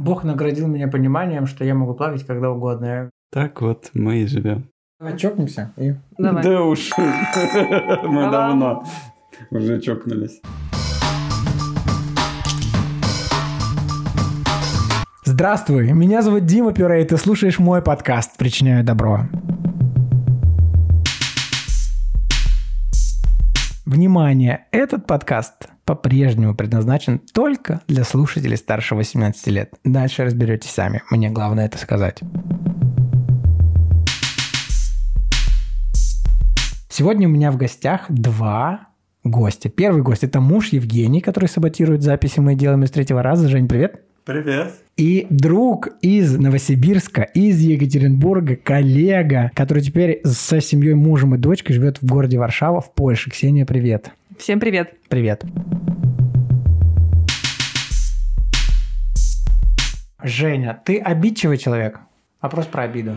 Бог наградил меня пониманием, что я могу плавать когда угодно. Так вот мы и живем. Давай чокнемся и... Давай. Да уж, мы давно уже чокнулись. Здравствуй, меня зовут Дима Пюре, и ты слушаешь мой подкаст «Причиняю добро». Внимание! Этот подкаст по-прежнему предназначен только для слушателей старше 18 лет. Дальше разберетесь сами. Мне главное это сказать. Сегодня у меня в гостях два гостя. Первый гость – это муж Евгений, который саботирует записи «Мы делаем с третьего раза». Жень, привет. Привет. И друг из Новосибирска, из Екатеринбурга, коллега, который теперь со семьей, мужем и дочкой живет в городе Варшава в Польше. Ксения, привет. Всем привет. Привет. Женя, ты обидчивый человек? Вопрос про обиду.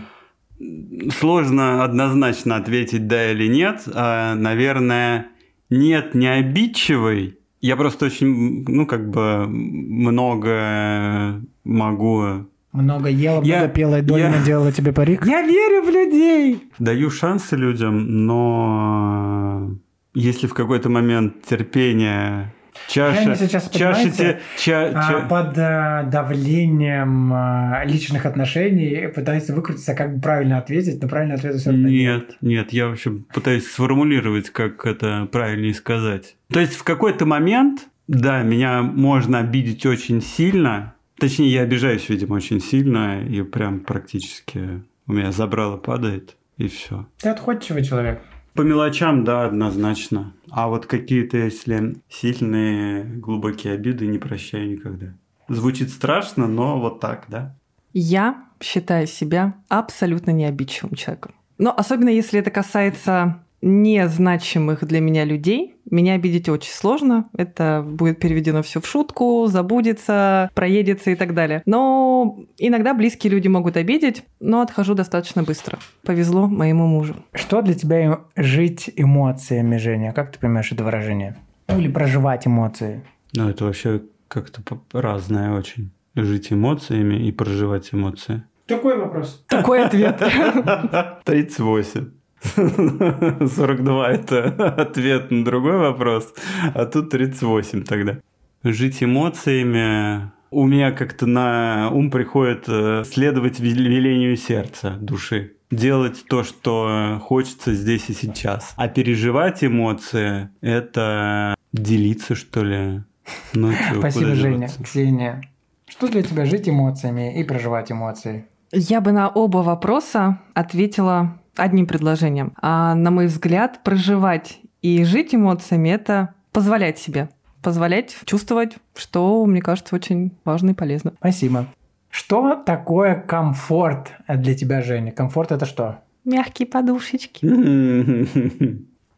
Сложно однозначно ответить да или нет. А, наверное, нет, не обидчивый. Я просто очень, ну, как бы много могу Много ела, Я- много пела и доля я- наделала тебе парик. Я верю в людей. Даю шансы людям, но если в какой-то момент терпение чаша, Женя сейчас, чаша понимаете, те- ча- А, ча- под э, давлением э, личных отношений пытается выкрутиться, как бы правильно ответить, но правильно ответа все равно Нет, нет, я вообще пытаюсь сформулировать, как это правильнее сказать. То есть в какой-то момент, да, меня можно обидеть очень сильно, точнее, я обижаюсь, видимо, очень сильно, и прям практически у меня забрало падает, и все. Ты отходчивый человек. По мелочам, да, однозначно. А вот какие-то, если сильные, глубокие обиды, не прощаю никогда. Звучит страшно, но вот так, да? Я считаю себя абсолютно необидчивым человеком. Но особенно если это касается незначимых для меня людей, меня обидеть очень сложно. Это будет переведено все в шутку, забудется, проедется и так далее. Но иногда близкие люди могут обидеть, но отхожу достаточно быстро. Повезло моему мужу. Что для тебя жить эмоциями, Женя? Как ты понимаешь это выражение? Ну, или проживать эмоции? Ну, это вообще как-то разное очень. Жить эмоциями и проживать эмоции. Такой вопрос. Такой ответ. 38. 42 – это ответ на другой вопрос, а тут 38 тогда. Жить эмоциями у меня как-то на ум приходит э, следовать вел- велению сердца, души. Делать то, что хочется здесь и сейчас. А переживать эмоции – это делиться, что ли. Ну, чё, Спасибо, Женя. Ксения. Что для тебя жить эмоциями и проживать эмоции? Я бы на оба вопроса ответила одним предложением. А на мой взгляд, проживать и жить эмоциями – это позволять себе. Позволять чувствовать, что, мне кажется, очень важно и полезно. Спасибо. Что такое комфорт для тебя, Женя? Комфорт это что? Мягкие подушечки.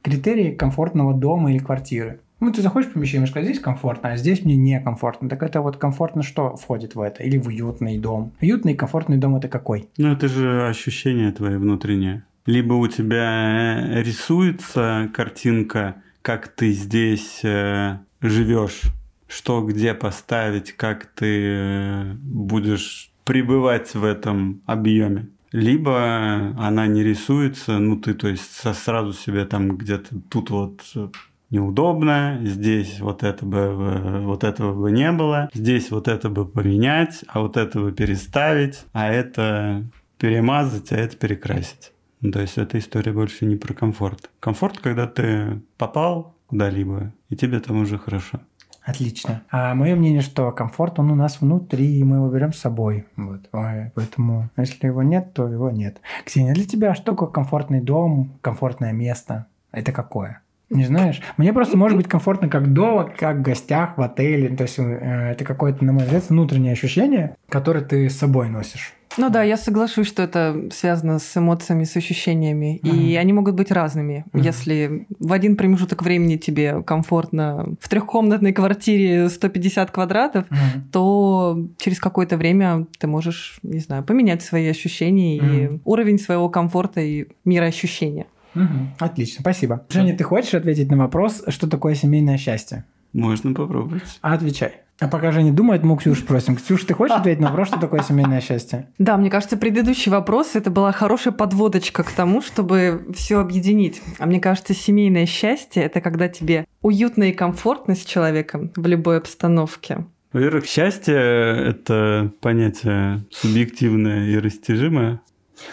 Критерии комфортного дома или квартиры. Ну, ты заходишь в помещение и скажешь, здесь комфортно, а здесь мне некомфортно. Так это вот комфортно что входит в это? Или в уютный дом? Уютный и комфортный дом это какой? Ну, это же ощущение твое внутреннее. Либо у тебя рисуется картинка, как ты здесь э, живешь, что где поставить, как ты э, будешь пребывать в этом объеме. Либо она не рисуется, ну ты то есть сразу себе там где-то тут вот э, неудобно, здесь вот это бы вот этого бы не было, здесь вот это бы поменять, а вот это бы переставить, а это перемазать, а это перекрасить. Ну, то есть эта история больше не про комфорт. Комфорт, когда ты попал куда-либо, и тебе там уже хорошо. Отлично. А мое мнение, что комфорт, он у нас внутри, и мы его берем с собой. Вот. Поэтому, если его нет, то его нет. Ксения, для тебя что такое комфортный дом, комфортное место? Это какое? Не знаешь? Мне просто может быть комфортно как дома, как в гостях, в отеле. То есть э, это какое-то, на мой взгляд, внутреннее ощущение, которое ты с собой носишь. Ну да, я соглашусь, что это связано с эмоциями, с ощущениями. И Мгм. они могут быть разными. Мгм. Если в один промежуток времени тебе комфортно в трехкомнатной квартире 150 квадратов, Мгм. то через какое-то время ты можешь, не знаю, поменять свои ощущения и Мгм. уровень своего комфорта и мироощущения. Мгм. Отлично, спасибо. Женя, ты хочешь ответить на вопрос, что такое семейное счастье? Можно попробовать. А отвечай. А пока же не думает, мы у Ксюши спросим. Ксюша, ты хочешь ответить на вопрос, что такое семейное счастье? Да, мне кажется, предыдущий вопрос это была хорошая подводочка к тому, чтобы все объединить. А мне кажется, семейное счастье это когда тебе уютно и комфортно с человеком в любой обстановке. Во-первых, счастье – это понятие субъективное и растяжимое.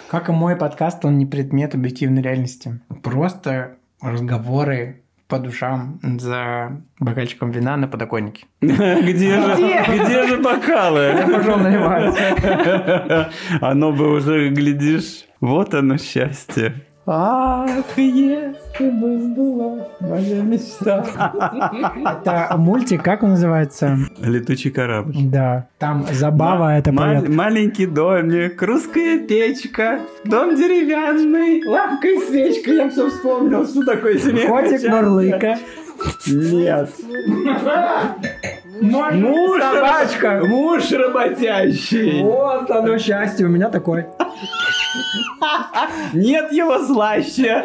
Как и мой подкаст, он не предмет объективной реальности. Просто разговоры по душам за бокальчиком вина на подоконнике. Где же, где же бокалы? Я пошел наливать. Оно бы уже, глядишь, вот оно счастье. Ах, если бы была моя мечта. Это мультик, как он называется? Летучий корабль. Да, там забава это поет. Маленький домик, русская печка, дом деревянный, лавка и свечка. Я все вспомнил, что такое семейное Котик. Мурлыка. Нет. Муж, собачка. Муж работящий. Вот оно счастье, у меня такой. Нет его слаще.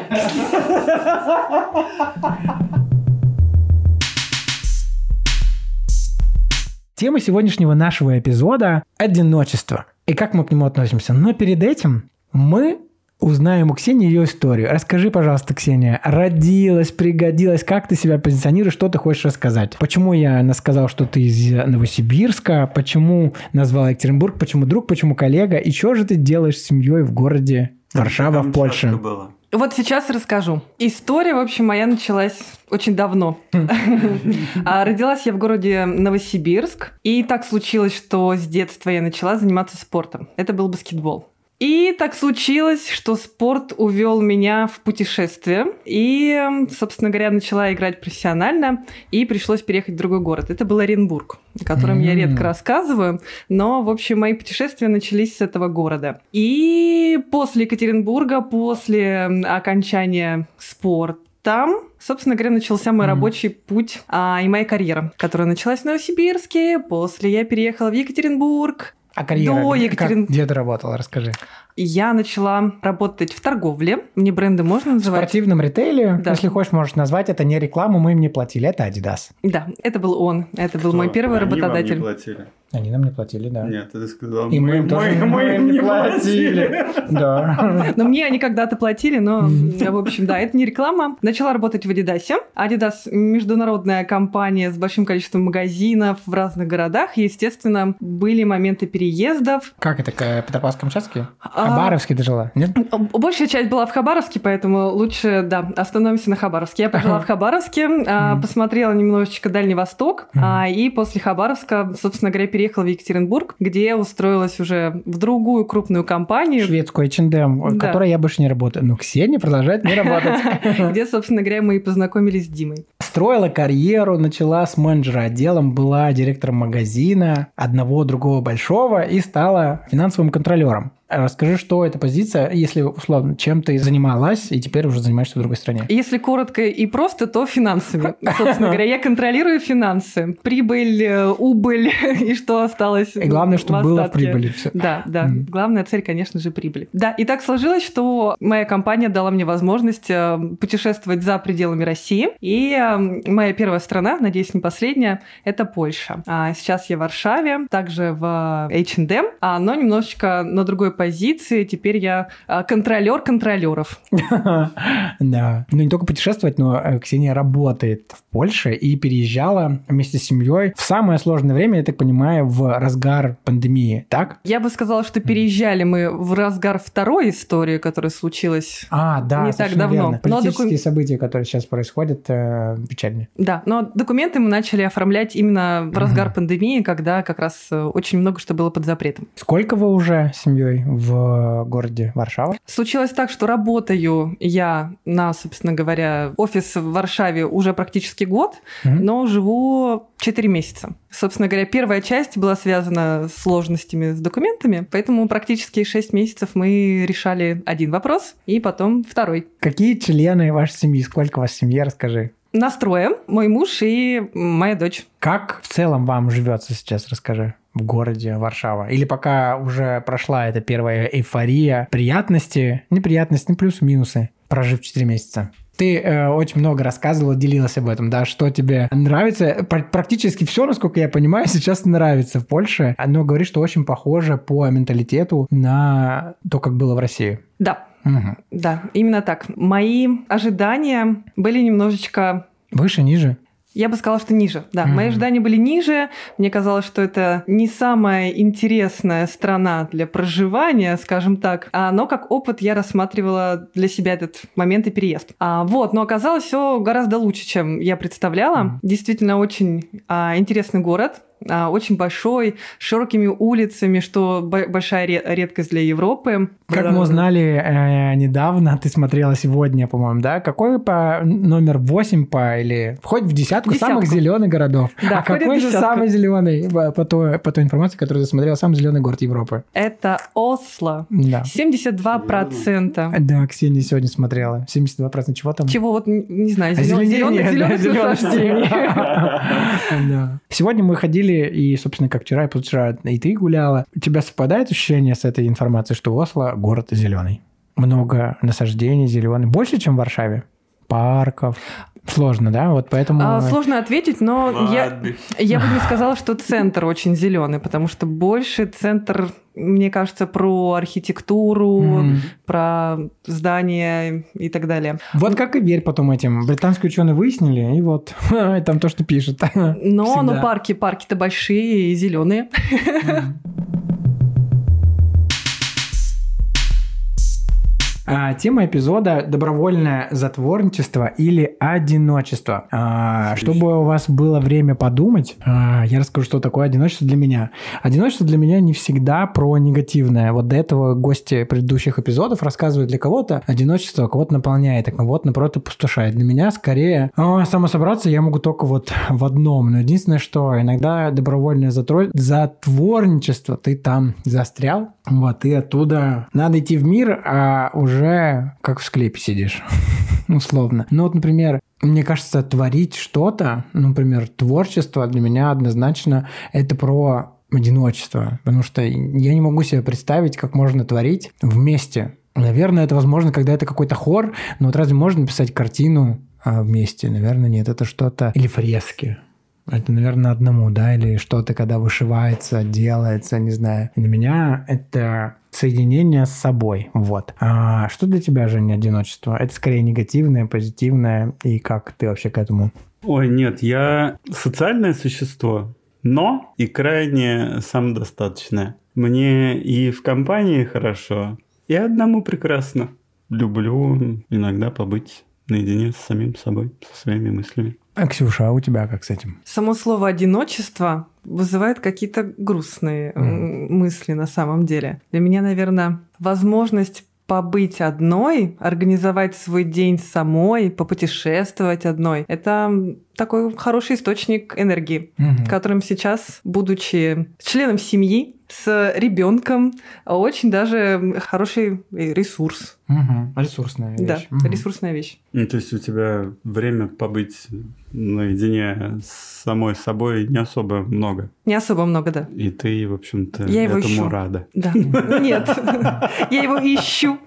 Тема сегодняшнего нашего эпизода – одиночество. И как мы к нему относимся? Но перед этим мы узнаем у Ксении ее историю. Расскажи, пожалуйста, Ксения, родилась, пригодилась, как ты себя позиционируешь, что ты хочешь рассказать? Почему я сказал, что ты из Новосибирска? Почему назвал Екатеринбург? Почему друг? Почему коллега? И что же ты делаешь с семьей в городе Варшава Там в Польше? было. Вот сейчас расскажу. История, в общем, моя началась очень давно. А Родилась я в городе Новосибирск. И так случилось, что с детства я начала заниматься спортом. Это был баскетбол. И так случилось, что спорт увел меня в путешествие. И, собственно говоря, начала играть профессионально. И пришлось переехать в другой город. Это был Оренбург, о котором я М. редко рассказываю. Но, в общем, мои путешествия начались с этого города. И после Екатеринбурга, после окончания спорта, там, собственно говоря, начался мой Мгм. рабочий путь а, и моя карьера, которая началась в Новосибирске. После я переехала в Екатеринбург. А карьера? До как- Екатерин- Где ты работала? Расскажи. Я начала работать в торговле. Мне бренды можно В называть? спортивном ритейле, Да. если хочешь, можешь назвать. Это не рекламу, мы им не платили. Это Adidas. Да, это был он. Это был Кто? мой первый Они вам не работодатель. платили? Они нам не платили, да. Нет, ты сказал, И мы им тоже мы им не платили. Да. Но мне они когда-то платили, но, Мгм. в общем, да, это не реклама. Начала работать в Adidas. Adidas – международная компания с большим количеством магазинов в разных городах. Естественно, были моменты переездов. Как это, к Петропавловск-Камчатский? В А, Хабаровске ты жила, нет? Большая часть была в Хабаровске, поэтому лучше, да, остановимся на Хабаровске. Я пожила в Хабаровске, а, посмотрела немножечко Дальний Восток, а, и после Хабаровска, собственно говоря, переехала в Екатеринбург, где устроилась уже в другую крупную компанию, Шведскую H&M, Да. которой я больше не работаю. Но Ксения продолжает не работать. где, собственно говоря, мы и познакомились с Димой. Строила карьеру, начала с менеджера отделом, была директором магазина одного, другого большого и стала финансовым контролером. Расскажи, что эта позиция, если условно, чем ты занималась и теперь уже занимаешься в другой стране. Если коротко и просто, то финансами. Собственно говоря, я контролирую финансы. Прибыль, э, убыль и что осталось И главное, чтобы в было в прибыли все. Да, да. Главная цель, конечно же, прибыль. Да, и так сложилось, что моя компания дала мне возможность э, путешествовать за пределами России. И э, моя первая страна, надеюсь, не последняя, это Польша. А сейчас я в Варшаве, также в H&M, но немножечко на другой позиции. Теперь я э, контролер контролеров. Да. Ну, не только путешествовать, но э, Ксения работает в Польше и переезжала вместе с семьей в самое сложное время, я так понимаю, в разгар пандемии, так? Я бы сказала, что переезжали мы в разгар второй истории, которая случилась А, да, Не так давно. верно. Но Политические докум- события, которые сейчас происходят, э. Да, но документы мы начали оформлять именно в разгар пандемии, когда как раз э, очень много что было под запретом. Сколько вы уже с семьей в городе Варшава? Случилось так, что работаю я на, собственно говоря, офис в Варшаве уже практически год, Мгм. но живу 4 месяца. Собственно говоря, первая часть была связана с сложностями с документами, поэтому практически 6 месяцев мы решали один вопрос, и потом второй. Какие члены вашей семьи? Сколько у вас в семье? Расскажи. Настроем мой муж и моя дочь. Как в целом вам живется сейчас, расскажи, в городе Варшава? Или пока уже прошла эта первая эйфория, приятности, неприятности, плюсы, минусы? прожив 4 месяца? Ты э, очень много рассказывала, делилась об этом, да, что тебе нравится. Практически все, насколько я понимаю, сейчас нравится в Польше. Но говоришь, что очень похоже по менталитету на то, как было в России. Да. Угу. Да, именно так. Мои ожидания были немножечко Выше, ниже? Я бы сказала, что ниже. Да, mm-hmm. мои ожидания были ниже. Мне казалось, что это не самая интересная страна для проживания, скажем так. А, но как опыт я рассматривала для себя этот момент и переезд. А, вот, но оказалось все гораздо лучше, чем я представляла. Mm-hmm. Действительно очень а, интересный город. А, очень большой, с широкими улицами, что большая редкость для Европы. Как мы узнали э, недавно, ты смотрела сегодня, по-моему, да? Какой по номер 8 по или входит в десятку, десятку. самых зеленых городов? Да, а какой же самый зеленый по той, по той информации, которую ты смотрела, самый зеленый город Европы? Это Осло. Да. 72%. Да, Ксения сегодня смотрела. 72% чего там? Чего вот не знаю, зеленых зеленых Сегодня мы ходили ходили, и, собственно, как вчера и позавчера, и ты гуляла. У тебя совпадает ощущение с этой информацией, что Осло – город зеленый? Много насаждений зеленый. Больше, чем в Варшаве? Парков? Сложно, да? Вот поэтому... А, сложно ответить, но я, я бы не сказала, что центр очень зеленый, потому что больше центр, мне кажется, про архитектуру, mm. про здания и так далее. Вот как и верь потом этим. Британские ученые выяснили, и вот там то, что пишут. Но, но парки, парки-то большие и зеленые. Mm. А, тема эпизода – добровольное затворничество или одиночество. А, чтобы у вас было время подумать, а, я расскажу, что такое одиночество для меня. Одиночество для меня не всегда про негативное. Вот до этого гости предыдущих эпизодов рассказывают для кого-то одиночество кого-то наполняет, а кого-то, наоборот, опустошает. Для меня скорее а, самособраться я могу только вот в одном. Но единственное, что иногда добровольное затворничество, ты там застрял, вот, и оттуда надо идти в мир, а уже как в склепе сидишь, условно. Ну вот, например, мне кажется, творить что-то, например, творчество для меня однозначно это про одиночество, потому что я не могу себе представить, как можно творить вместе. Наверное, это возможно, когда это какой-то хор, но вот разве можно писать картину а, вместе? Наверное, нет, это что-то... Или фрески. Это, наверное, одному, да, или что-то, когда вышивается, делается, не знаю. Для меня это соединение с собой, вот. А что для тебя, Женя, одиночество? Это скорее негативное, позитивное, и как ты вообще к этому? Ой, нет, я социальное существо, но и крайне самодостаточное. Мне и в компании хорошо, и одному прекрасно. Люблю иногда побыть наедине с самим собой, со своими мыслями. А, Ксюша, а у тебя как с этим? Само слово «одиночество» вызывает какие-то грустные mm. мысли на самом деле. Для меня, наверное, возможность побыть одной, организовать свой день самой, попутешествовать одной. Это такой хороший источник энергии, угу. которым сейчас, будучи членом семьи, с ребенком, очень даже хороший ресурс. Угу. Ресурсная вещь. Да, угу. ресурсная вещь. Ну, то есть у тебя время побыть наедине с самой собой не особо много. Не особо много, да. И ты, в общем-то, я этому ищу. рада. Да. Нет, я его ищу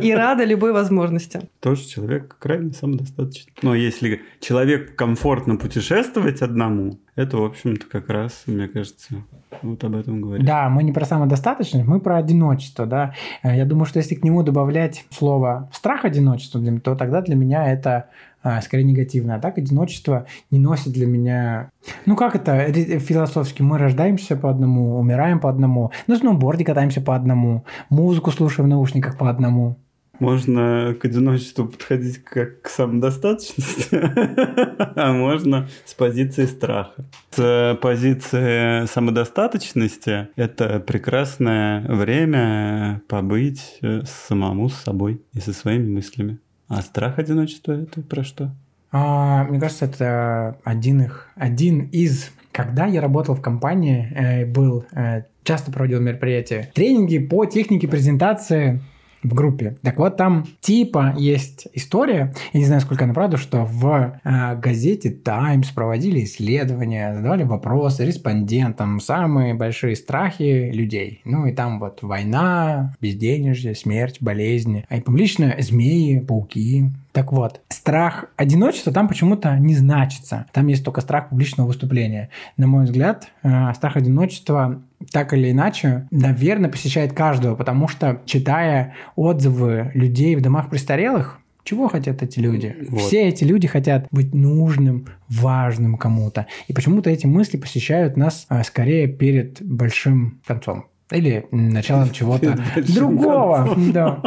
и рада любой возможности. Тоже человек крайне самодостаточный. Но если человек комфортно путешествовать одному, это, в общем-то, как раз, мне кажется, вот об этом говорит. Да, мы не про самодостаточность, мы про одиночество, да. Э, я думаю, что если к нему добавлять слово страх одиночества, то тогда для меня это а, скорее негативно. А так одиночество не носит для меня... Ну как это философски? Мы рождаемся по одному, умираем по одному, на сноуборде катаемся по одному, музыку слушаем в наушниках по одному. Можно к одиночеству подходить как к самодостаточности, а можно с позиции страха. С позиции самодостаточности это прекрасное время побыть самому с собой и со своими мыслями. А страх одиночества это про что? А, мне кажется, это один, их, один из... Когда я работал в компании, э, был, э, часто проводил мероприятия, тренинги по технике презентации в группе. Так вот, там типа есть история, я не знаю, сколько она правда, что в э, газете Times проводили исследования, задавали вопросы респондентам, самые большие страхи людей. Ну и там вот война, безденежье, смерть, болезни. А и публично змеи, пауки, так вот, страх одиночества там почему-то не значится. Там есть только страх публичного выступления. На мой взгляд, э, страх одиночества так или иначе, наверное, посещает каждого, потому что, читая отзывы людей в домах престарелых, чего хотят эти люди? Вот. Все эти люди хотят быть нужным, важным кому-то. И почему-то эти мысли посещают нас а, скорее перед большим концом. Или началом чего-то другого. Да.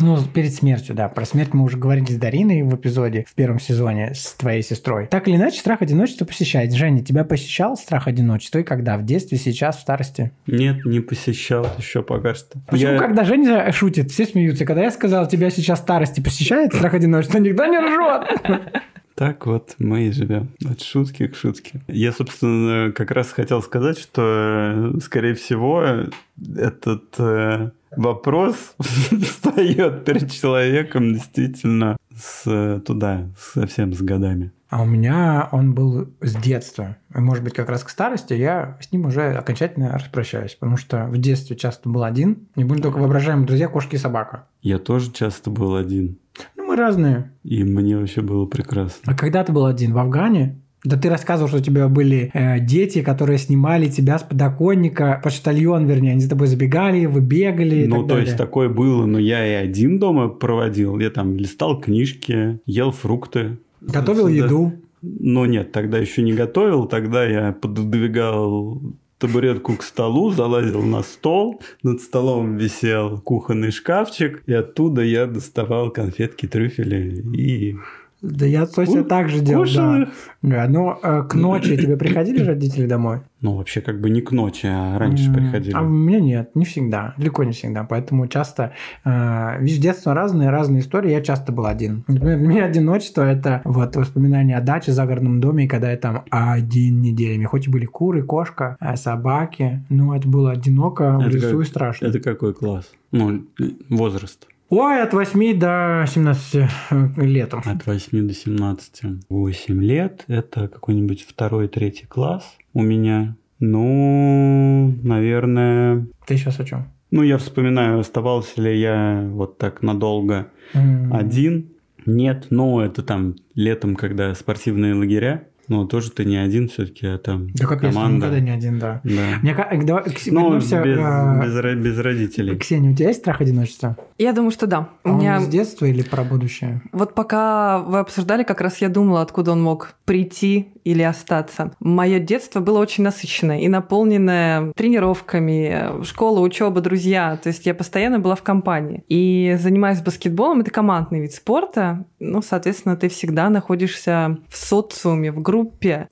Ну, перед смертью, да. Про смерть мы уже говорили с Дариной в эпизоде в первом сезоне с твоей сестрой. Так или иначе, страх одиночества посещает. Женя, тебя посещал страх одиночества? И когда? В детстве, сейчас, в старости? Нет, не посещал еще пока что. Почему, я... когда Женя шутит, все смеются? Когда я сказал, тебя сейчас в старости посещает страх одиночества, никто не ржет. Так вот мы и живем. От шутки к шутке. Я, собственно, как раз хотел сказать, что, скорее всего, этот э, вопрос встает перед человеком действительно с туда, совсем с годами. А у меня он был с детства. Может быть, как раз к старости я с ним уже окончательно распрощаюсь, потому что в детстве часто был один. Не будем только воображаемые друзья, кошки и собака. Я тоже часто был один. Ну, мы разные. И мне вообще было прекрасно. А когда ты был один? В Афгане? Да ты рассказывал, что у тебя были э, дети, которые снимали тебя с подоконника, почтальон, вернее, они за тобой забегали, вы бегали. Ну, то далее. есть такое было, но я и один дома проводил. Я там листал книжки, ел фрукты. Готовил Сюда. еду. Но нет, тогда еще не готовил, тогда я пододвигал табуретку к столу, залазил на стол, над столом висел кухонный шкафчик, и оттуда я доставал конфетки, трюфели и да я точно так же делал, да. да. Но э, к ночи тебе приходили родители домой? Ну, вообще как бы не к ночи, а раньше приходили. А у меня нет, не всегда, далеко не всегда. Поэтому часто, э, видишь, детство разные, разные истории, я часто был один. Например, для меня одиночество – это вот воспоминания о даче, загородном доме, когда я там один неделями. Хоть и были куры, кошка, э, собаки, но это было одиноко, это в лесу как, и страшно. Это какой класс? Ну, возраст? Ой, от 8 до 17 э, летом. От 8 до 17. 8 лет. Это какой-нибудь второй, третий класс у меня. Ну, наверное... Ты сейчас о чем? Ну, я вспоминаю, оставался ли я вот так надолго mm. один. Нет, но это там летом, когда спортивные лагеря. Ну, тоже ты не один все-таки, а там да, капец, команда. никогда не один, да. да. Мне, давай, ну, без, а... без, без родителей. Ксения, у тебя есть страх одиночества? Я думаю, что да. А у меня... он с детства или про будущее? Вот пока вы обсуждали, как раз я думала, откуда он мог прийти или остаться. Мое детство было очень насыщенное и наполненное тренировками, школа, учеба, друзья. То есть я постоянно была в компании. И занимаясь баскетболом, это командный вид спорта. Ну, соответственно, ты всегда находишься в социуме, в группе.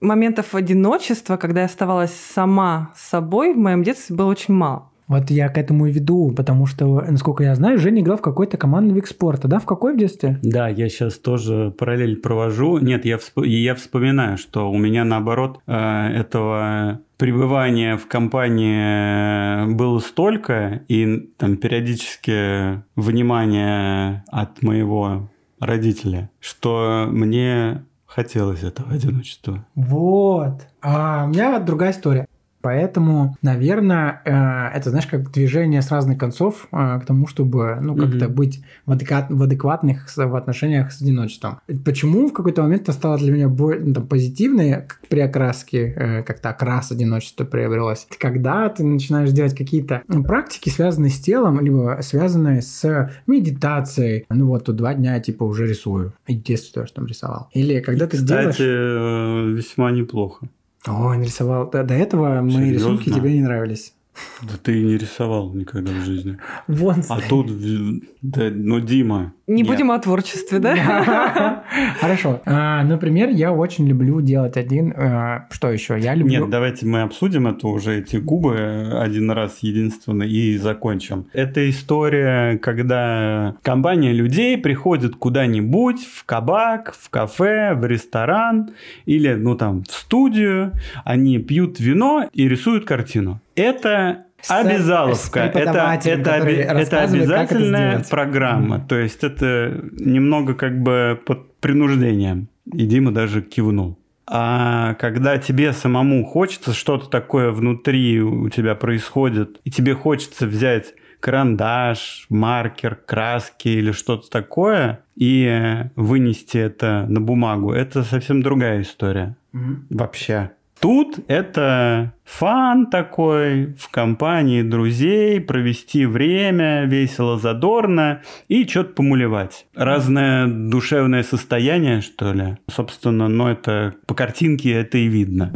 Моментов одиночества, когда я оставалась сама с собой, в моем детстве было очень мало. Вот я к этому и веду, потому что, насколько я знаю, Женя играл в какой-то командный вид спорта, да? В какой в детстве? Да, я сейчас тоже параллель провожу. Нет, я, всп... я вспоминаю, что у меня наоборот э, этого пребывания в компании было столько, и там периодически внимание от моего родителя, что мне хотелось этого одиночества. Вот. А у меня другая история. Поэтому, наверное, э, это, знаешь, как движение с разных концов э, к тому, чтобы, ну, как-то mm-hmm. быть в, адекват, в адекватных в отношениях с одиночеством. Почему в какой-то момент это стало для меня более, ну, там, позитивной при окраске, э, как-то окрас одиночества приобрелось? Когда ты начинаешь делать какие-то практики, связанные с телом, либо связанные с медитацией. Ну, вот тут два дня типа, уже рисую. И в детстве тоже там рисовал. Или когда ты Кстати, делаешь... весьма неплохо. О, нарисовал. До, до этого Серьезно? мои рисунки тебе не нравились. Да ты не рисовал никогда в жизни. Вон. А тут, да, ну, Дима. Не Нет. будем о творчестве, да? Хорошо. А, например, я очень люблю делать один. А, что еще? Я люблю... Нет, давайте мы обсудим это уже, эти губы один раз единственно и закончим. Это история, когда компания людей приходит куда-нибудь, в кабак, в кафе, в ресторан или, ну, там, в студию, они пьют вино и рисуют картину. Это Обязаловка. с Это, это, оби- это это обязательная сделать. программа. То есть это немного как бы под принуждением. И Дима даже кивнул. А когда тебе самому хочется, что-то такое внутри у тебя происходит, и тебе хочется взять карандаш, маркер, краски или что-то такое и вынести это на бумагу, это совсем другая история Мгм. вообще. Тут это фан такой, в компании друзей, провести время, весело, задорно и что-то помулевать. Разное душевное состояние, что ли. Собственно, но это по картинке это и видно.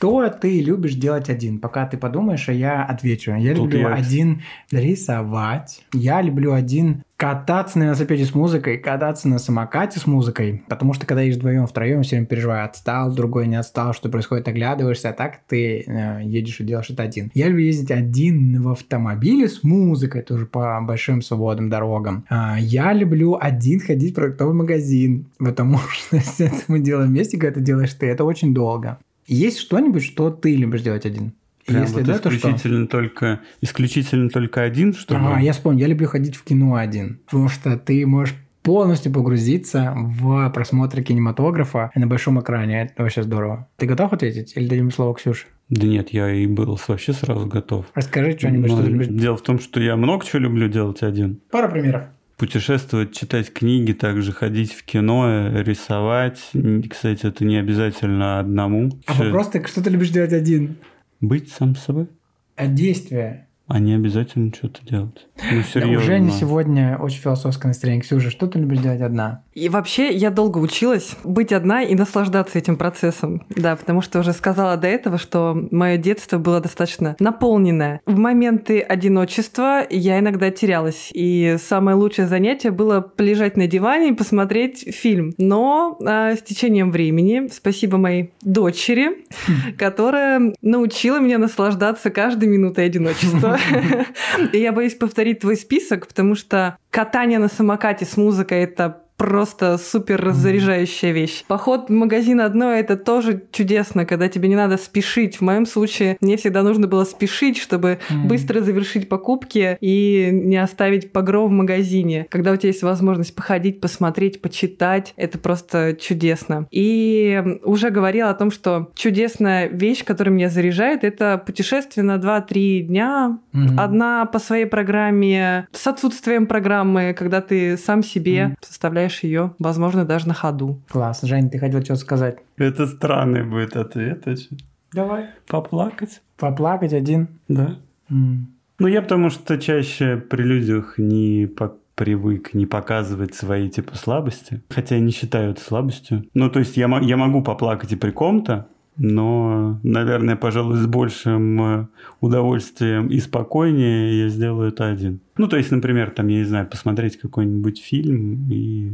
Что ты любишь делать один? Пока ты подумаешь, а я отвечу. Я Тут люблю я- один рисовать. Я люблю один кататься на велосипеде с музыкой, кататься на самокате с музыкой. Потому что когда едешь вдвоем, втроем, все время переживаю, отстал, другой не отстал, что происходит, оглядываешься, а так ты э, едешь и делаешь это один. Я люблю ездить один в автомобиле с музыкой, тоже по большим свободным дорогам. А, я люблю один ходить в продуктовый магазин, потому что если это мы делаем вместе, когда это делаешь ты, это очень долго. Есть что-нибудь, что ты любишь делать один? Прям Если вот да, то что? исключительно только исключительно только один, что ли? Ага, я вспомнил, я люблю ходить в кино один, потому что ты можешь полностью погрузиться в просмотр кинематографа на большом экране. Это вообще здорово. Ты готов ответить? Или дадим слово Ксюше? Да нет, я и был вообще сразу готов. Расскажи что-нибудь, что ты любишь. Дело в том, что я много чего люблю делать один. Пару примеров. Путешествовать, читать книги, также ходить в кино, э, рисовать. Кстати, это не обязательно одному. А Всё- вопрос ты, что ты любишь делать один? Быть сам собой, А действие? А не обязательно что-то делать. Ну, Да, серьезно. у Жени сегодня очень философское настроение. Ксюша, что ты любишь делать одна? И вообще я долго училась быть одна и наслаждаться этим процессом. Да, потому что уже сказала до этого, что мое детство было достаточно наполненное. В моменты одиночества я иногда терялась. И самое лучшее занятие было полежать на диване и посмотреть фильм. Но а, с течением времени, спасибо моей дочери, которая научила меня наслаждаться каждой минутой одиночества. И я боюсь повторить твой список, потому что катание на самокате с музыкой это просто супер заряжающая вещь. Поход в магазин одно это тоже чудесно, когда тебе не надо спешить. В моем случае мне всегда нужно было спешить, чтобы Мгм. быстро завершить покупки и не оставить погром в магазине. Когда у тебя есть возможность походить, посмотреть, почитать, это просто чудесно. И уже говорила о том, что чудесная вещь, которая меня заряжает, это путешествие на 2-3 дня. Мгм. Одна по своей программе, с отсутствием программы, когда ты сам себе Мгм. составляешь ее, возможно, даже на ходу. Класс. Жень, ты хотел что-то сказать? Это странный будет ответ. чё? Давай. Поплакать? Поплакать один? Да. М. Ну, я потому что чаще при людях не по- привык не показывать свои типа слабости. Хотя я не считаю это слабостью. Ну, то есть я, я могу поплакать и при ком-то, но, наверное, пожалуй, с большим э, удовольствием и спокойнее я сделаю это один. Ну, то есть, например, там, я не знаю, посмотреть какой-нибудь фильм и...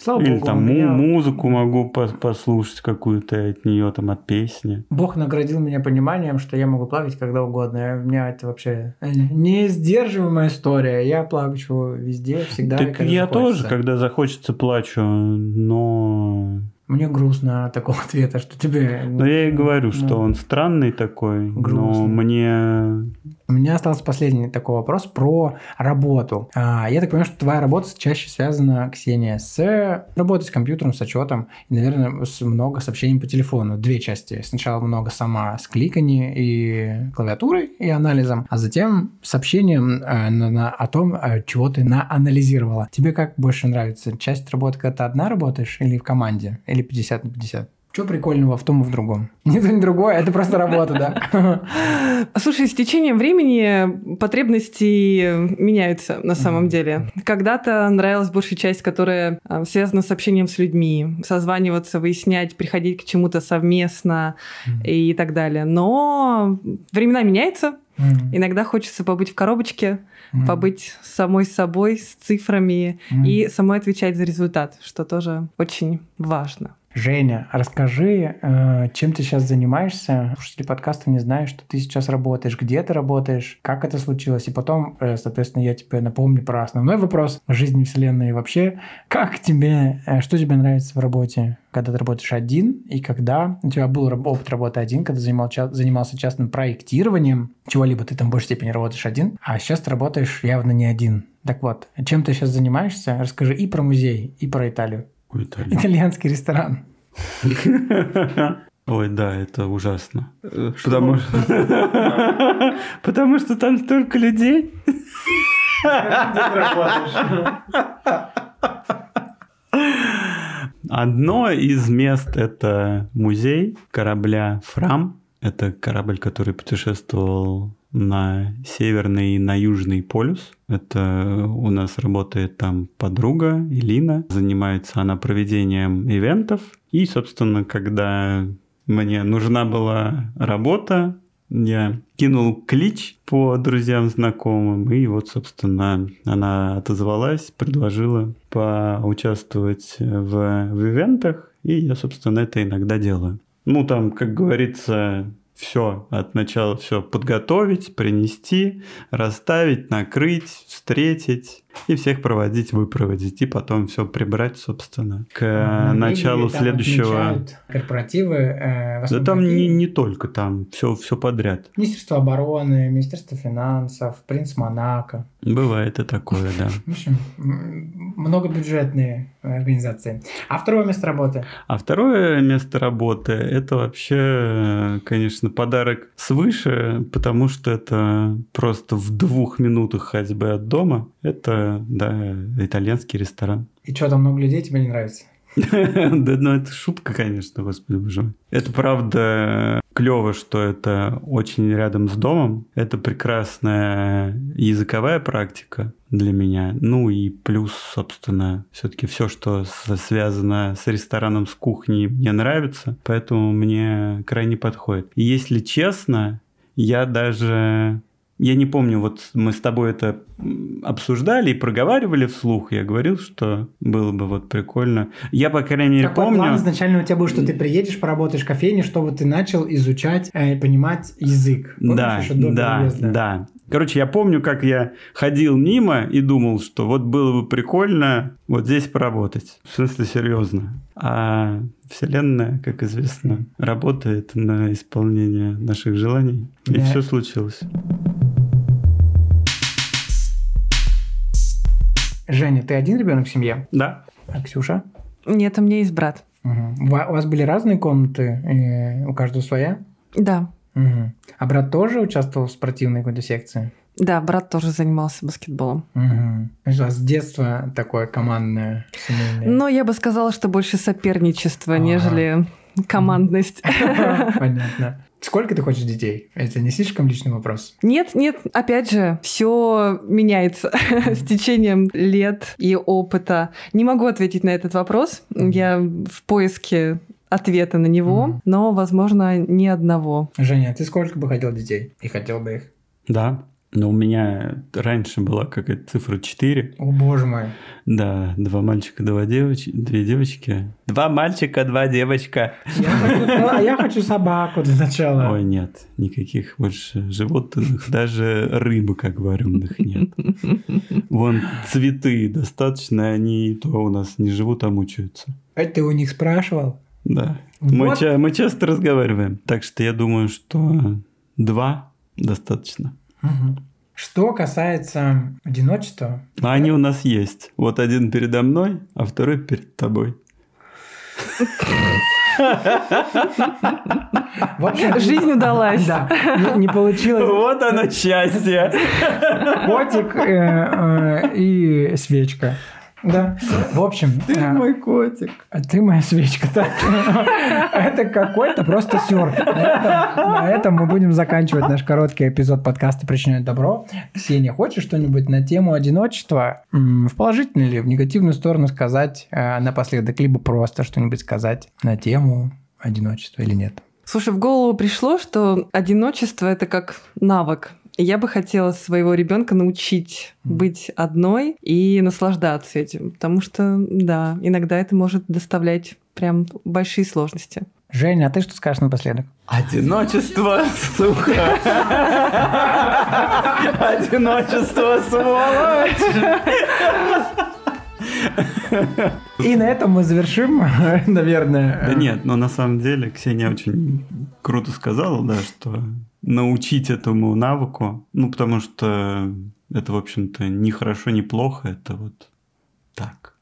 Слава Или богу, там меня- музыку могу пос- послушать какую-то от нее, там, от песни. Бог наградил меня пониманием, что я могу плакать когда угодно. У меня это вообще э, несдерживаемая история. Я плачу везде, всегда. так я захочется. тоже, когда захочется, плачу, но Мне грустно от такого ответа, что тебе... Но я и говорю, что Ну, он странный такой, но Грустный. мне... У меня остался последний такой вопрос про работу. А, я так понимаю, что твоя работа чаще связана, Ксения, с работой с компьютером, с отчетом, и, наверное, с много сообщений по телефону. Две части. Сначала много сама с кликани и клавиатурой и анализом, а затем сообщением э, на- на- о том, э, чего ты наанализировала. Тебе как больше нравится? Часть работы, когда ты одна работаешь или в команде? Или 50 на 50? Что прикольного в том и в другом? Ни то, ни другое, это просто работа, да? Слушай, с течением времени потребности меняются на самом деле. Когда-то нравилась большая часть, которая а, связана с общением с людьми, созваниваться, выяснять, приходить к чему-то совместно и так далее. Но времена меняются. Иногда хочется побыть в коробочке, побыть самой собой, с цифрами и самой отвечать за результат, что тоже очень важно. Женя, расскажи, э, чем ты сейчас занимаешься? Слушатели подкаста не знают, что ты сейчас работаешь, где ты работаешь, как это случилось. И потом, э, соответственно, я тебе напомню про основной вопрос жизни Вселенной и вообще. Как тебе, э, что тебе нравится в работе? Когда ты работаешь один и когда у тебя был опыт работы один, когда занимал, занимался частным проектированием чего-либо, ты там в большей степени работаешь один, а сейчас ты работаешь явно не один. Так вот, чем ты сейчас занимаешься? Расскажи и про музей, и про Италию. Италия. Итальянский ресторан. Ой, да, это ужасно. Потому что... Потому что там столько людей. Одно из мест – это музей корабля «Фрам». Это корабль, который путешествовал на северный и на южный полюс. Это у нас работает там подруга Илина. Занимается она проведением ивентов. И, собственно, когда мне нужна была работа, я кинул клич по друзьям, знакомым, и вот, собственно, она отозвалась, предложила поучаствовать в, в ивентах, и я, собственно, это иногда делаю. Ну, там, как говорится, все от начала все подготовить, принести, расставить, накрыть, встретить и всех проводить, выпроводить, и потом все прибрать, собственно, к ну, началу следующего. Корпоративы. Э, да там не, не только там, все, все подряд. Министерство обороны, Министерство финансов, принц Монако. Бывает и такое, да. В общем, многобюджетные организации. А второе место работы? А второе место работы – это вообще, конечно, подарок свыше, потому что это просто в двух минутах ходьбы от дома. Это, да, итальянский ресторан. И что, там много людей тебе не нравится? Да, ну это шутка, конечно, господи боже мой. Это правда клево, что это очень рядом с домом. Это прекрасная языковая практика для меня. Ну и плюс, собственно, все-таки все, что связано с рестораном, с кухней, мне нравится, поэтому мне крайне подходит. И если честно, я даже я не помню, вот мы с тобой это обсуждали и проговаривали вслух. Я говорил, что было бы вот прикольно. Я, по крайней мере, Какой помню... план изначально у тебя был, что ты приедешь, поработаешь в кофейне, чтобы ты начал изучать, э, понимать язык. Помнишь, да, да, приезда? да. Короче, я помню, как я ходил мимо и думал, что вот было бы прикольно вот здесь поработать. В смысле, серьезно. А Вселенная, как известно, работает на исполнение наших желаний. И да. все случилось. Женя, ты один ребенок в семье? Да. А Ксюша? Нет, у меня есть брат. Угу. У вас были разные комнаты? у каждого своя? Да. Угу. А брат тоже участвовал в спортивной какой-то секции? Да, брат тоже занимался баскетболом. Угу. У вас с детства такое командное, семейное? Ну, я бы сказала, что больше соперничество, ага. нежели командность. Понятно. Сколько ты хочешь детей? Это не слишком личный вопрос? Нет, нет, опять же, все меняется с течением лет и опыта. Не могу ответить на этот вопрос. Я в поиске ответа на него, но, возможно, ни одного. Женя, ты сколько бы хотел детей? И хотел бы их? Да, но у меня раньше была какая-то цифра 4. О, боже мой. Да, два мальчика, два девочки, две девочки. Два мальчика, два девочка. Я хочу, а я хочу собаку для начала. Ой, нет, никаких больше животных, даже рыбы, как вареных, нет. Вон цветы достаточно, они то у нас не живут, а мучаются. Это ты у них спрашивал? Да. Вот. Мы, мы часто разговариваем. Так что я думаю, что два достаточно. Что касается одиночества... А они у нас есть. Вот один передо мной, а второй перед тобой. В общем, жизнь удалась. Да, не, не получилось. Вот оно счастье. Котик э, э, и свечка. Да. В общем... Ты а, мой котик. А ты моя свечка. Это какой-то просто сюр. На этом, мы будем заканчивать наш короткий эпизод подкаста «Причиняет добро». Ксения, хочешь что-нибудь на тему одиночества в положительную или в негативную сторону сказать э, напоследок, либо просто что-нибудь сказать на тему одиночества или нет? Слушай, в голову пришло, что одиночество это как навык. Я бы хотела своего ребенка научить быть одной и наслаждаться этим, потому что, да, иногда это может доставлять прям большие сложности. Женя, а ты что скажешь напоследок? Одиночество, сука. Одиночество, сволочь. И на этом мы завершим, наверное. Да нет, но на самом деле Ксения очень круто сказала, да, что научить этому навыку, ну, потому что это, в общем-то, не хорошо, не плохо, это вот так.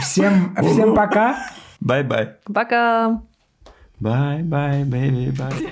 Всем, всем пока. Бай-бай. Пока! Bye-bye, baby, bye.